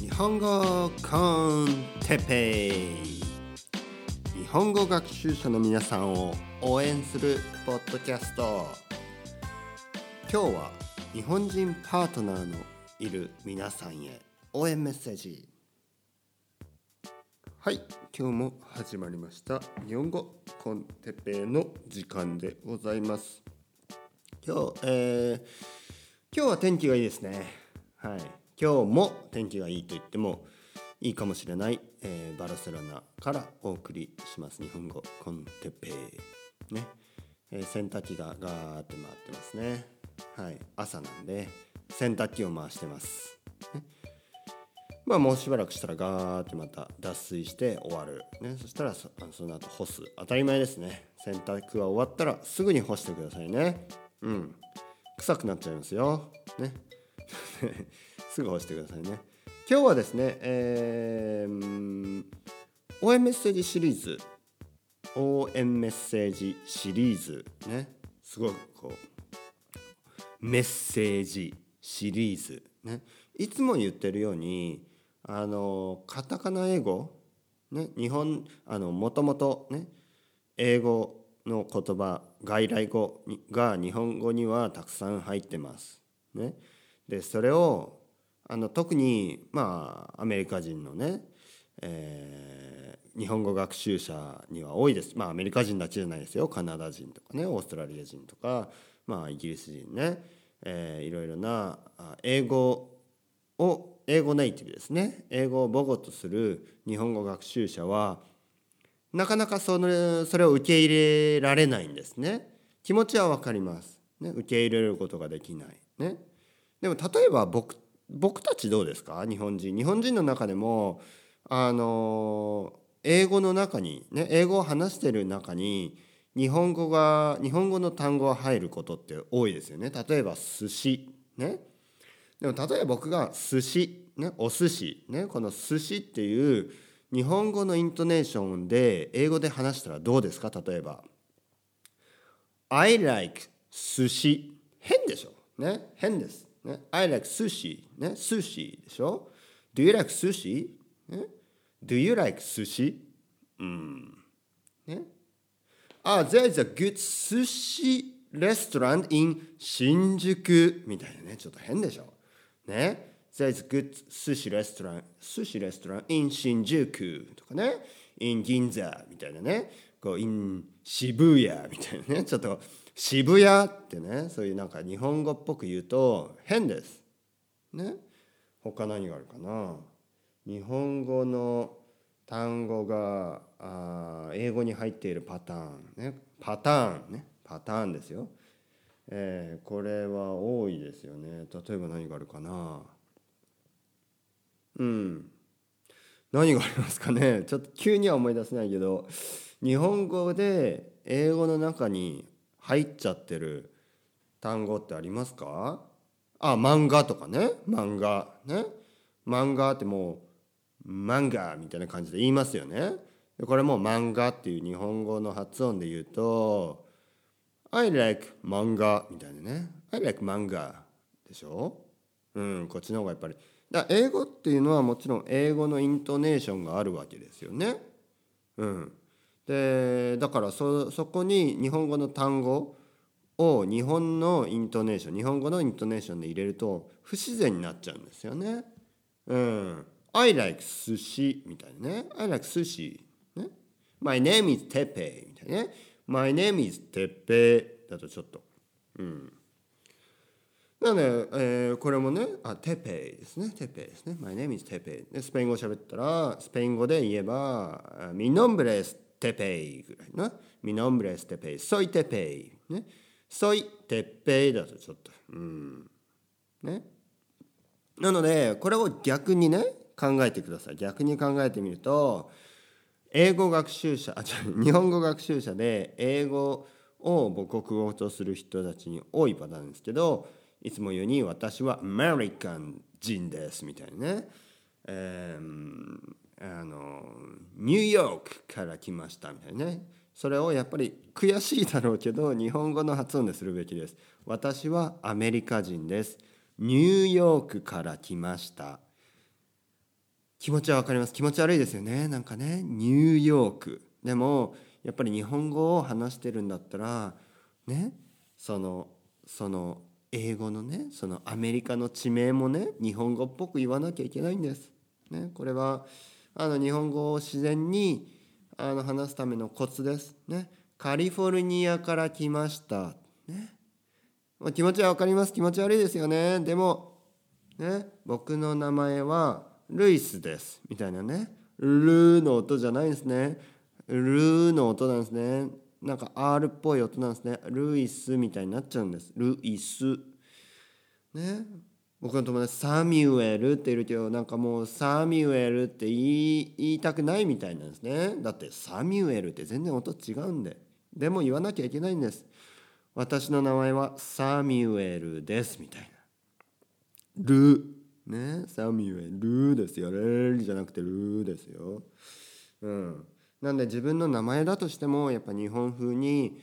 日本語コンテペイ日本語学習者の皆さんを応援するポッドキャスト今日は日本人パートナーのいる皆さんへ応援メッセージ。はい今日も始まりました。日本語コンテペイの時間でございます。今日、えー、今日は天気がいいですね。はい。今日も天気がいいと言ってもいいかもしれない、えー、バルセロナからお送りします日本語コンテペね、えー、洗濯機がガーって回ってますね。はい。朝なんで洗濯機を回してます、ね、まあもうしばらくしたらガーってまた脱水して終わる、ね、そしたらそその後干す。当たり前ですね。洗濯が終わったらすぐに干してくださいね。うん。臭くなっちゃいますよ。ね。すぐ押してくださいね。今日はですね、えー、応援メッセージシリーズ。応援メッセージシリーズね。すごいこうメッセージシリーズね。いつも言ってるようにあのカタカナ英語ね日本あのもともとね英語の言葉外来語が日本語にはたくさん入ってます。ね、でそれをあの特にまあアメリカ人のね、えー、日本語学習者には多いです。まあアメリカ人だけじゃないですよ。カナダ人とかねオーストラリア人とかまあイギリス人ね、えー、いろいろな英語を英語ネイティブですね。英語を母語とする日本語学習者はなかなかそのそれを受け入れられないんですね。気持ちは分かります、ね、受け入れることができない。ね。でも例えば僕僕たちどうですか？日本人。日本人の中でもあの英語の中にね英語を話してる中に日本語が日本語の単語が入ることって多いですよね。例えば寿司。ね。でも例えば僕が寿司。ね。お寿司。ね。この寿司っていう日本語のイントネーションで英語で話したらどうですか？例えば I like 寿司変でしょ。ね。変です。ね、I like sushi ね、sushi でしょ Do you like sushi? ね、Do you like sushi? うん。ね。あ、ah, there is a good sushi restaurant in 新宿みたいなね、ちょっと変でしょ。ね。There is a good sushi restaurant, sushi restaurant in 新宿とかね。in 銀座みたいなね。こう in 渋谷みたいなね。ちょっと渋谷ってねそういうなんか日本語っぽく言うと変です。ね？他何があるかな？日本語の単語があ英語に入っているパターン。ね？パターンね。パターンですよ。えー、これは多いですよね。例えば何があるかな？うん。何がありますかね？ちょっと急には思い出せないけど日本語で英語の中に入っちゃってる単語ってありますか？あ漫画とかね。漫画ね。漫画ってもう漫画みたいな感じで言いますよね。これも漫画っていう日本語の発音で言うと I like 漫画みたいなね。I like 漫画でしょ？うんこっちの方がやっぱり。だ英語っていうのはもちろん英語のイントネーションがあるわけですよね。うん。でだからそそこに日本語の単語を日本のイントネーション日本語のイントネーションで入れると不自然になっちゃうんですよね。うん。I like 寿司みたいなね。I like 寿司。ね。My name is Tepe みたいなね。My name is Tepe だとちょっと。うん。なので、えー、これもね、あ、テペですね。テペですね。My name is Teppei。で、スペイン語を喋ったら、スペイン語で言えば、 Mi nombre es Teppei ぐらいな。 Mi nombre es Teppei。Soy Teppei。ね。 Soy Teppei だとちょっと。うん。ね。なので、これを逆にね、考えてください。逆に考えてみると、英語学習者、あ、違う、日本語学習者で英語を母国語とする人たちに多いパターンですけど、いつも言うに私はアメリカン人ですみたいなね。えー、あのニューヨークから来ましたみたいなね。それをやっぱり悔しいだろうけど日本語の発音でするべきです。私はアメリカ人です。ニューヨークから来ました。気持ちは分かります。気持ち悪いですよね。なんかね。ニューヨーク。でもやっぱり日本語を話してるんだったらね。そのその英語のね。そのアメリカの地名もね。日本語っぽく言わなきゃいけないんです。ね、これはあの日本語を自然にあの話すためのコツです。ね、カリフォルニアから来ました。ね、気持ちは分かります気持ち悪いですよね。でも、ね、僕の名前はルイスですみたいなねルーの音じゃないんですね。ルーの音なんですね。なんか R っぽい音なんですね。ルイスみたいになっちゃうんです。ルイス。ね。僕の友達サミュエルっているけどなんかもうサミュエルって言い言いたくないみたいなんですね。だってサミュエルって全然音違うんで。でも言わなきゃいけないんです。私の名前はサミュエルですみたいな。ルねサミュエルですよ。レルじゃなくてルですよ。うん。なんで自分の名前だとしてもやっぱ日本風に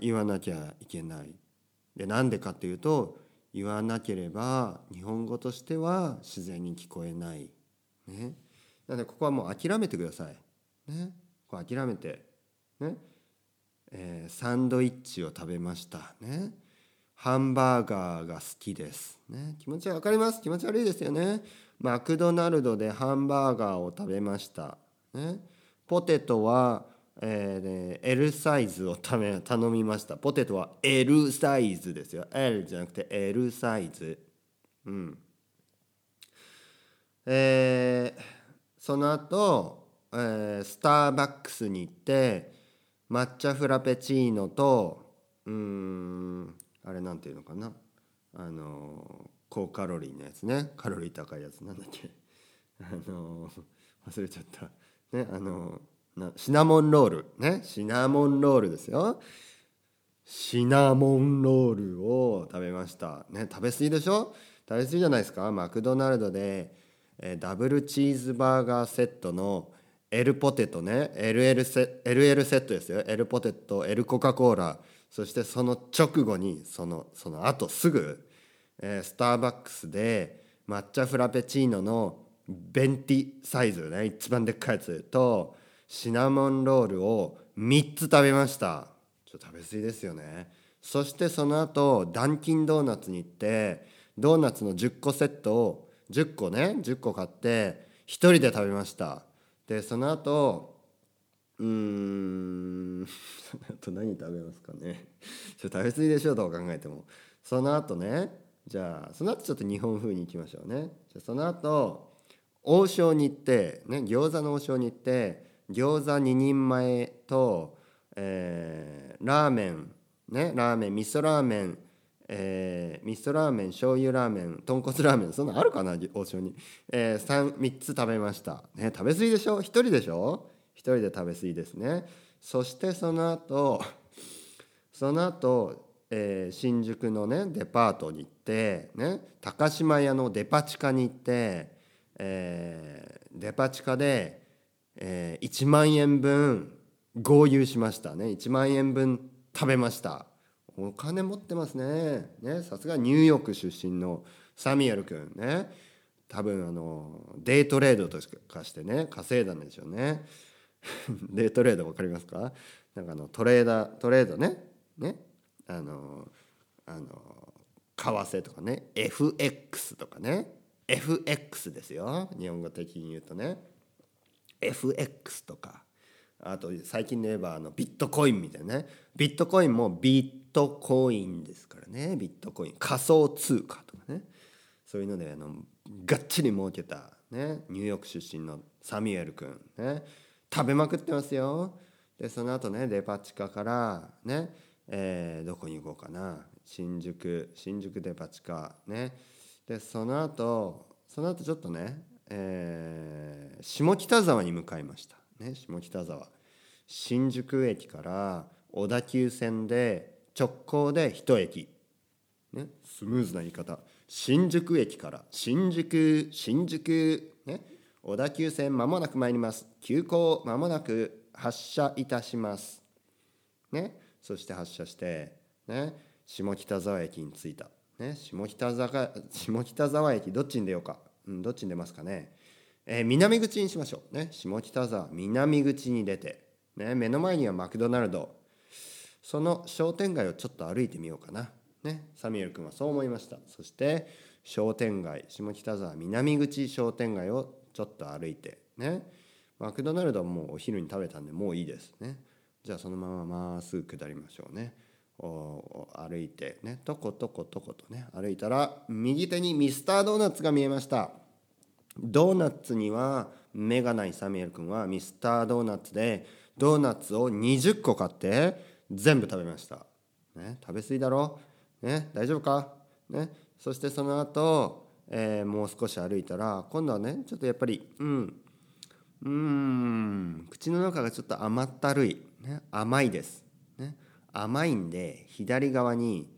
言わなきゃいけない。でなんでかっていうと言わなければ日本語としては自然に聞こえない。ね、なのでここはもう諦めてください。ね、こう諦めて、ねえー、サンドイッチを食べました。ね、ハンバーガーが好きです。ね、気持ちは分かります？気持ち悪いですよね。マクドナルドでハンバーガーを食べました。ね、ポテトは、えー、L サイズをため頼みました。ポテトは L サイズですよ。L じゃなくて L サイズ。うん。えー、その後、えー、スターバックスに行って抹茶フラペチーノとうんあれなんていうのかな。あの高カロリーのやつね。カロリー高いやつなんだっけ。あの忘れちゃった。ねあのシナモンロール。ね？シナモンロールですよ。シナモンロールを食べました。ね？食べ過ぎでしょ？食べ過ぎじゃないですか？マクドナルドで、え、ダブルチーズバーガーセットの L ポテトね。LL セ LL セットですよ。L ポテト L コカ・コーラ。そしてその直後にそのその後すぐ、えー、スターバックスで抹茶フラペチーノのベンティサイズね。一番でっかいやつとシナモンロールを3つ食べました。ちょっと食べ過ぎですよね。そしてその後ダンキンドーナツに行ってドーナツの10個セットを10個ね10個買って1人で食べました。でその後うーん その後何食べますかね。ちょっと食べ過ぎでしょうどう考えても。その後ねじゃあその後ちょっと日本風に行きましょうね。じゃその後王将に行ってね餃子の王将に行って餃子2人前と、えー、ラーメンねラーメン味噌ラーメンえー、味噌ラーメン醤油ラーメン豚骨ラーメンそんなのあるかな王将に、えー、3, 3つ食べました、ね、食べ過ぎでしょ？1人でしょ？1人で食べ過ぎですね。そしてその後その後、えー、新宿のねデパートに行ってね高島屋のデパ地下に行ってえー、デパ地下で、えー、1万円分合流しましたね。1万円分食べました。お金持ってますね。ねさすがニューヨーク出身のサミュエル君ね。多分あのデイトレードとかしてね稼いだんでしょうね。デイトレード分かりますか？なんかあのトレーダートレードね。ね。あのあの為替とかね。FX とかね。FX ですよ。日本語的に言うとね。FX とかあと最近で言えばあのビットコインみたいなね。ビットコインもビットコインですからね。ビットコイン。仮想通貨とかね。そういうのであのがっちり儲けた、ね、ニューヨーク出身のサミュエル君、ね、食べまくってますよ。でその後ねデパ地下からね、えー、どこに行こうかな。新宿新宿デパ地下ね。でその後その後ちょっとね、えー、下北沢に向かいました、ね、下北沢。新宿駅から小田急線で直行で1駅、ね、スムーズな言い方。新宿駅から新宿新宿、ね、小田急線まもなく参ります。急行まもなく発車いたします。ねそして発車してね下北沢駅に着いた。ね、下北沢下北沢駅どっちに出ようか、うん、どっちに出ますかね、えー、南口にしましょう。ね。下北沢南口に出て、ね、目の前にはマクドナルド。その商店街をちょっと歩いてみようかな、ね、サミュエル君はそう思いました。そして商店街下北沢南口商店街をちょっと歩いて。ね。マクドナルドはもうお昼に食べたんでもういいです。ね。じゃあそのまままっすぐ下りましょうね。歩いてねとことことことね歩いたら右手にミスタードーナツが見えました。ドーナツには目がないサミュエル君はミスタードーナツでドーナツを20個買って全部食べました、ね、食べ過ぎだろ、ね、大丈夫か、ね、そしてその後、えー、もう少し歩いたら今度はねちょっとやっぱりうんうん口の中がちょっと甘ったるい、ね、甘いです、ね、甘いんで左側に、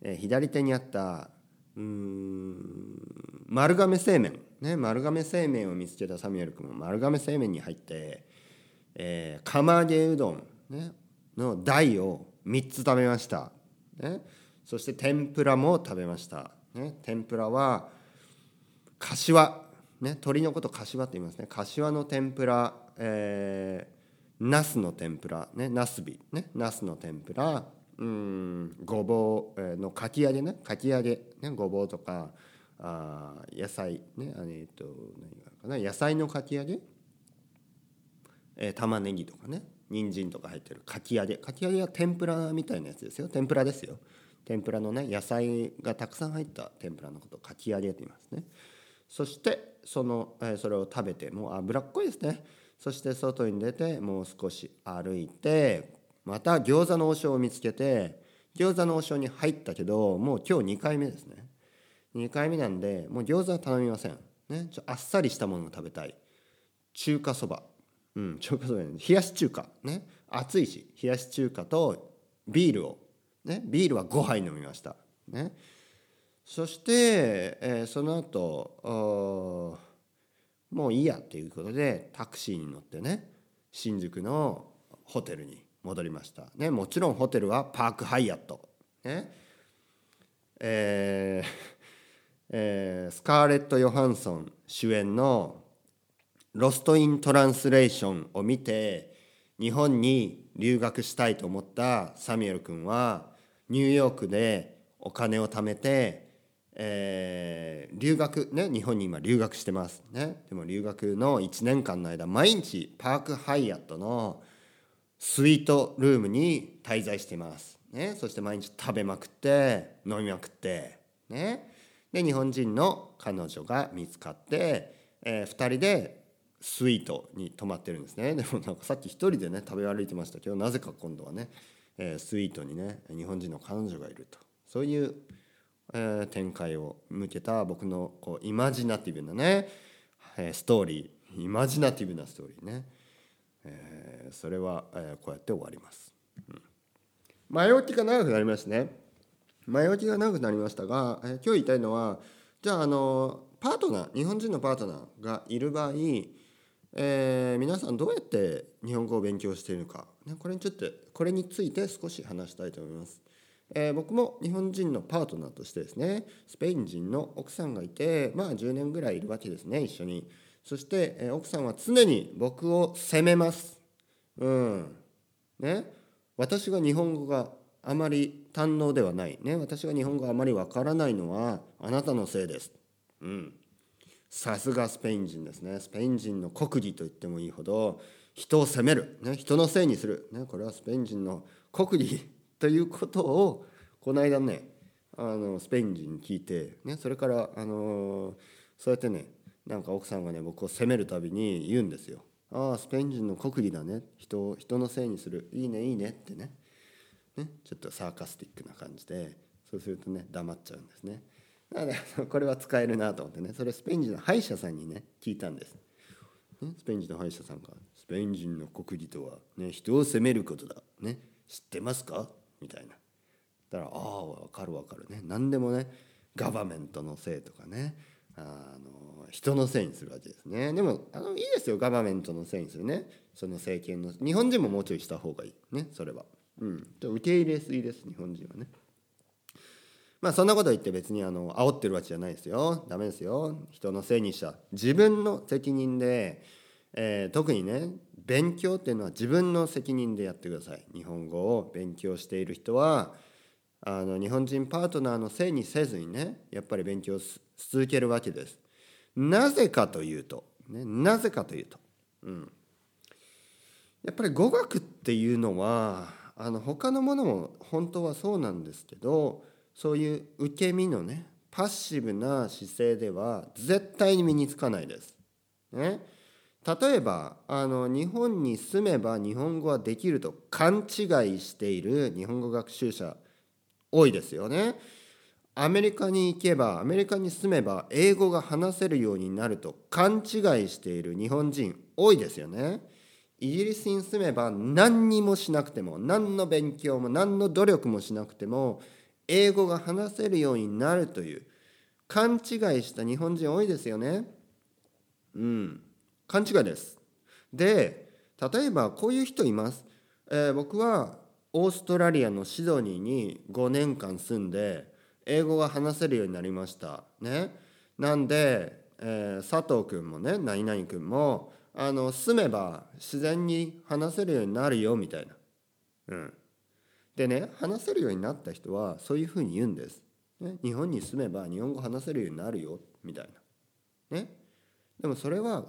えー、左手にあったうん丸亀製麺。ね丸亀製麺を見つけたサミュエル君も丸亀製麺に入って、えー、釜揚げうどん、ね、の台を3つ食べました、ね、そして天ぷらも食べました。ね、天ぷらは柏、ね、鶏のこと柏って言いますね。柏の天ぷら、えー、ナスの天ぷらねナスビねナスの天ぷらうんごぼうのかき揚げねかき揚げねごぼうとかあ野菜ねあえっと何がかな野菜のかき揚げ、えー、玉ねぎとかね人参とか入ってるかき揚げ。かき揚げは天ぷらみたいなやつですよ。天ぷらですよ。天ぷらのね野菜がたくさん入った天ぷらのことをかき揚げと言いますね。そしてその、えそれを食べてもう脂っこいですね。そして外に出てもう少し歩いてまた餃子の王将を見つけて餃子の王将に入ったけどもう今日2回目ですね。2回目なんでもう餃子は頼みません、ね、ちょあっさりしたものを食べたい。中華そば。うん中華そば冷やし中華。ね暑いし冷やし中華とビールを。ね、ビールは5杯飲みました。ね、そして、えー、その後もういいやっていうことでタクシーに乗ってね新宿のホテルに戻りました。ね、もちろんホテルはパークハイアット。ねえーえー、スカーレット・ヨハンソン主演の「ロスト・イン・トランスレーション」を見て日本に留学したいと思ったサミュエル君はニューヨークでお金を貯めて、えー、留学ね日本に今留学してますね。でも留学の1年間の間毎日パークハイアットのスイートルームに滞在してます、ね、そして毎日食べまくって飲みまくってね。で日本人の彼女が見つかって、えー、2人でスイートに泊まってるんですね。でもなんかさっき1人でね食べ歩いてましたけどなぜか今度はねえー、スイートにね日本人の彼女がいると。そういう、えー、展開を向けた僕のこうイマジナティブなね、えー、ストーリー。イマジナティブなストーリーね、えー、それは、え、こうやって終わります、うん、前置きが長くなりますね。前置きが長くなりましたが、え、今日言いたいのはじゃああのパートナー日本人のパートナーがいる場合えー、皆さんどうやって日本語を勉強しているのか、ね、これについてこれについて少し話したいと思います、えー、僕も日本人のパートナーとしてですねスペイン人の奥さんがいてまあ10年ぐらいいるわけですね一緒に。そして、えー、奥さんは常に僕を責めます。うん。ね。私が日本語があまり堪能ではない。ね。私が日本語あまりわからないのはあなたのせいです。うん。さすがスペイン人ですね。スペイン人の国技と言ってもいいほど人を責める、ね、人のせいにする、ね、これはスペイン人の国技。ということをこの間ねあのスペイン人に聞いて、ね、それからあのそうやってねなんか奥さんがね僕を責めるたびに言うんですよ。ああスペイン人の国技だね人を人のせいにするいいねいいねってねねちょっとサーカスティックな感じでそうするとね黙っちゃうんですね。だから これは使えるなと思ってねそれスペイン人の歯医者さんにね聞いたんです、ね、スペイン人の歯医者さんが「スペイン人の国技とは、ね、人を責めることだ、ね、知ってますか?」みたいな。だから「ああ分かる分かるね。何でもねガバメントのせいとかね。あの人のせいにするわけですね。でもあのいいですよガバメントのせいにするね。その政権の日本人ももうちょいした方がいいね。それは。うん。受け入れすぎです日本人はね。まあそんなこと言って別にあの煽ってるわけじゃないですよ。ダメですよ。人のせいにした。自分の責任で、えー、特にね勉強っていうのは自分の責任でやってください。日本語を勉強している人はあの日本人パートナーのせいにせずにねやっぱり勉強し続けるわけです。なぜかというと、ね、なぜかというと、うん、やっぱり語学っていうのはあの他のものも本当はそうなんですけどそういう受け身のねパッシブな姿勢では絶対に身につかないです。ね、例えばあの日本に住めば日本語はできると勘違いしている日本語学習者多いですよね。アメリカに行けばアメリカに住めば英語が話せるようになると勘違いしている日本人多いですよね。イギリスに住めば何にもしなくても何の勉強も何の努力もしなくても英語が話せるようになるという勘違いした日本人多いですよね。うん、勘違いです。で例えばこういう人います。えー、僕はオーストラリアのシドニーに5年間住んで英語が話せるようになりました。ね、なんで、えー、佐藤君もね何々君もあの住めば自然に話せるようになるよみたいな。うん、でね話せるようになった人はそういうふうに言うんです。ね、日本に住めば日本語話せるようになるよみたいな。ね、でもそれは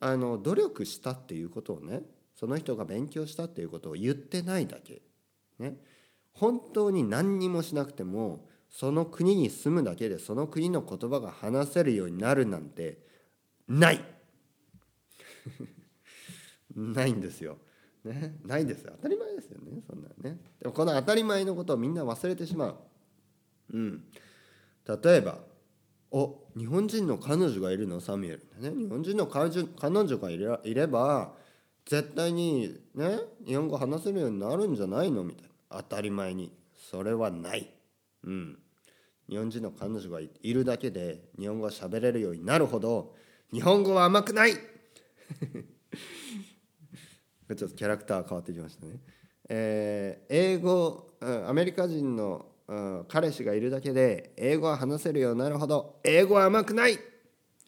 あの努力したっていうことをねその人が勉強したっていうことを言ってないだけ。ね、本当に何にもしなくてもその国に住むだけでその国の言葉が話せるようになるなんてない。ないんですよ。ね、ないですよ。当たり前ですよねそんなね。でもこの当たり前のことをみんな忘れてしまう。うん。例えばお日本人の彼女がいるの？サミュエル、ね、日本人の彼女がいれば絶対にね日本語話せるようになるんじゃないの？みたいな。当たり前に。それはない。うん。日本人の彼女がいるだけで日本語が喋れるようになるほど日本語は甘くない。ちょっとキャラクター変わってきましたね。えー、英語アメリカ人のうん彼氏がいるだけで英語は話せるようになるほど英語は甘くない、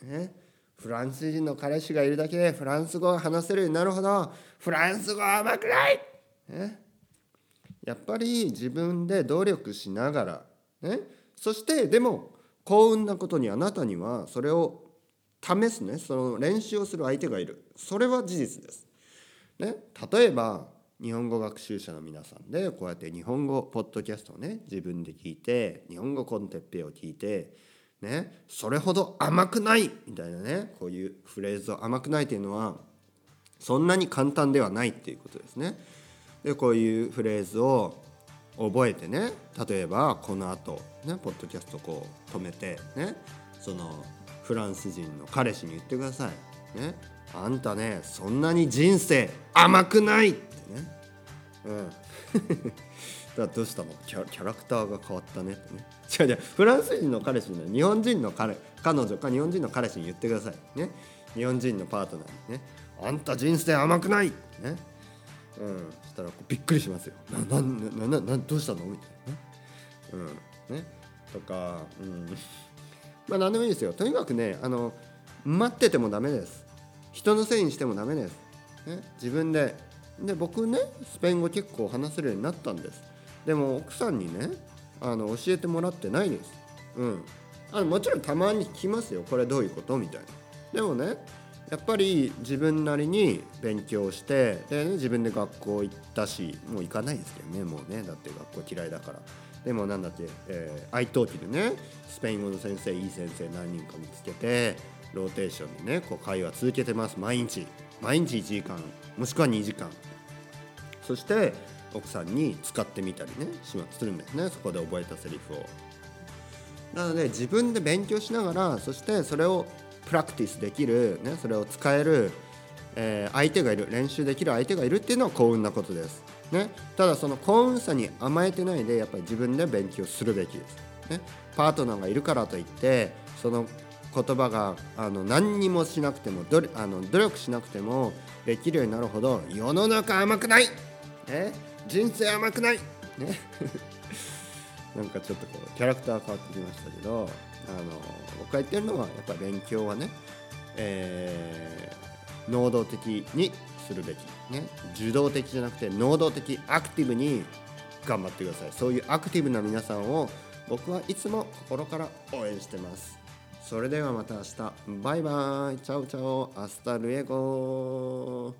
ね、フランス人の彼氏がいるだけでフランス語が話せるようになるほどフランス語は甘くない、ね、やっぱり自分で努力しながら、ね、そしてでも幸運なことにあなたにはそれを試すね。その練習をする相手がいる。それは事実です。ね、例えば日本語学習者の皆さんでこうやって日本語ポッドキャストをね自分で聞いて日本語コンテッペを聞いてねそれほど甘くないみたいなねこういうフレーズを甘くないというのはそんなに簡単ではないっていうことですね。でこういうフレーズを覚えてね例えばこの後ねポッドキャストこう止めてねそのフランス人の彼氏に言ってください。ね、あんたねそんなに人生甘くないね。うん。だどうしたの？キャキャラクターが変わったねってね。違う違うフランス人の彼氏に日本人の彼彼女か日本人の彼氏に言ってください。ね。日本人のパートナーにね。あんた人生甘くないね。うん。そしたらびっくりしますよ。な、な、な、な、どうしたの？みたいな。うん。ね。とか、うん。まあ何でもいいですよとにかくねあの待っててもダメです人のせいにしてもダメです、ね、自分でで僕ねスペイン語結構話せるようになったんです。でも奥さんにねあの教えてもらってないです。うん。あのもちろんたまに聞きますよ。これどういうことみたいな。でもねやっぱり自分なりに勉強してで、ね、自分で学校行ったしもう行かないですけどね。もうねだって学校嫌いだから。でもなんだって、えー、愛登記でねスペイン語の先生いい先生何人か見つけてローテーションでねこう会話続けてます。毎日。毎日1時間もしくは2時間。そして奥さんに使ってみたりねするんですね。そこで覚えたセリフを。なので自分で勉強しながらそしてそれをプラクティスできる、ね、それを使える、えー、相手がいる練習できる相手がいるっていうのは幸運なことです。ね、ただその幸運さに甘えてないでやっぱり自分で勉強するべきです、ね、パートナーがいるからといってその言葉があの何にもしなくてもどあの努力しなくてもできるようになるほど世の中甘くない、ね、人生甘くない、ね？なんかちょっとこうキャラクター変わってきましたけどあの僕が言ってるのはやっぱ勉強はね、えー、能動的にするべき。ね？受動的じゃなくて能動的アクティブに頑張ってください。そういうアクティブな皆さんを僕はいつも心から応援してます。それではまた明日。バイバイ。 Chao chao。Hasta luego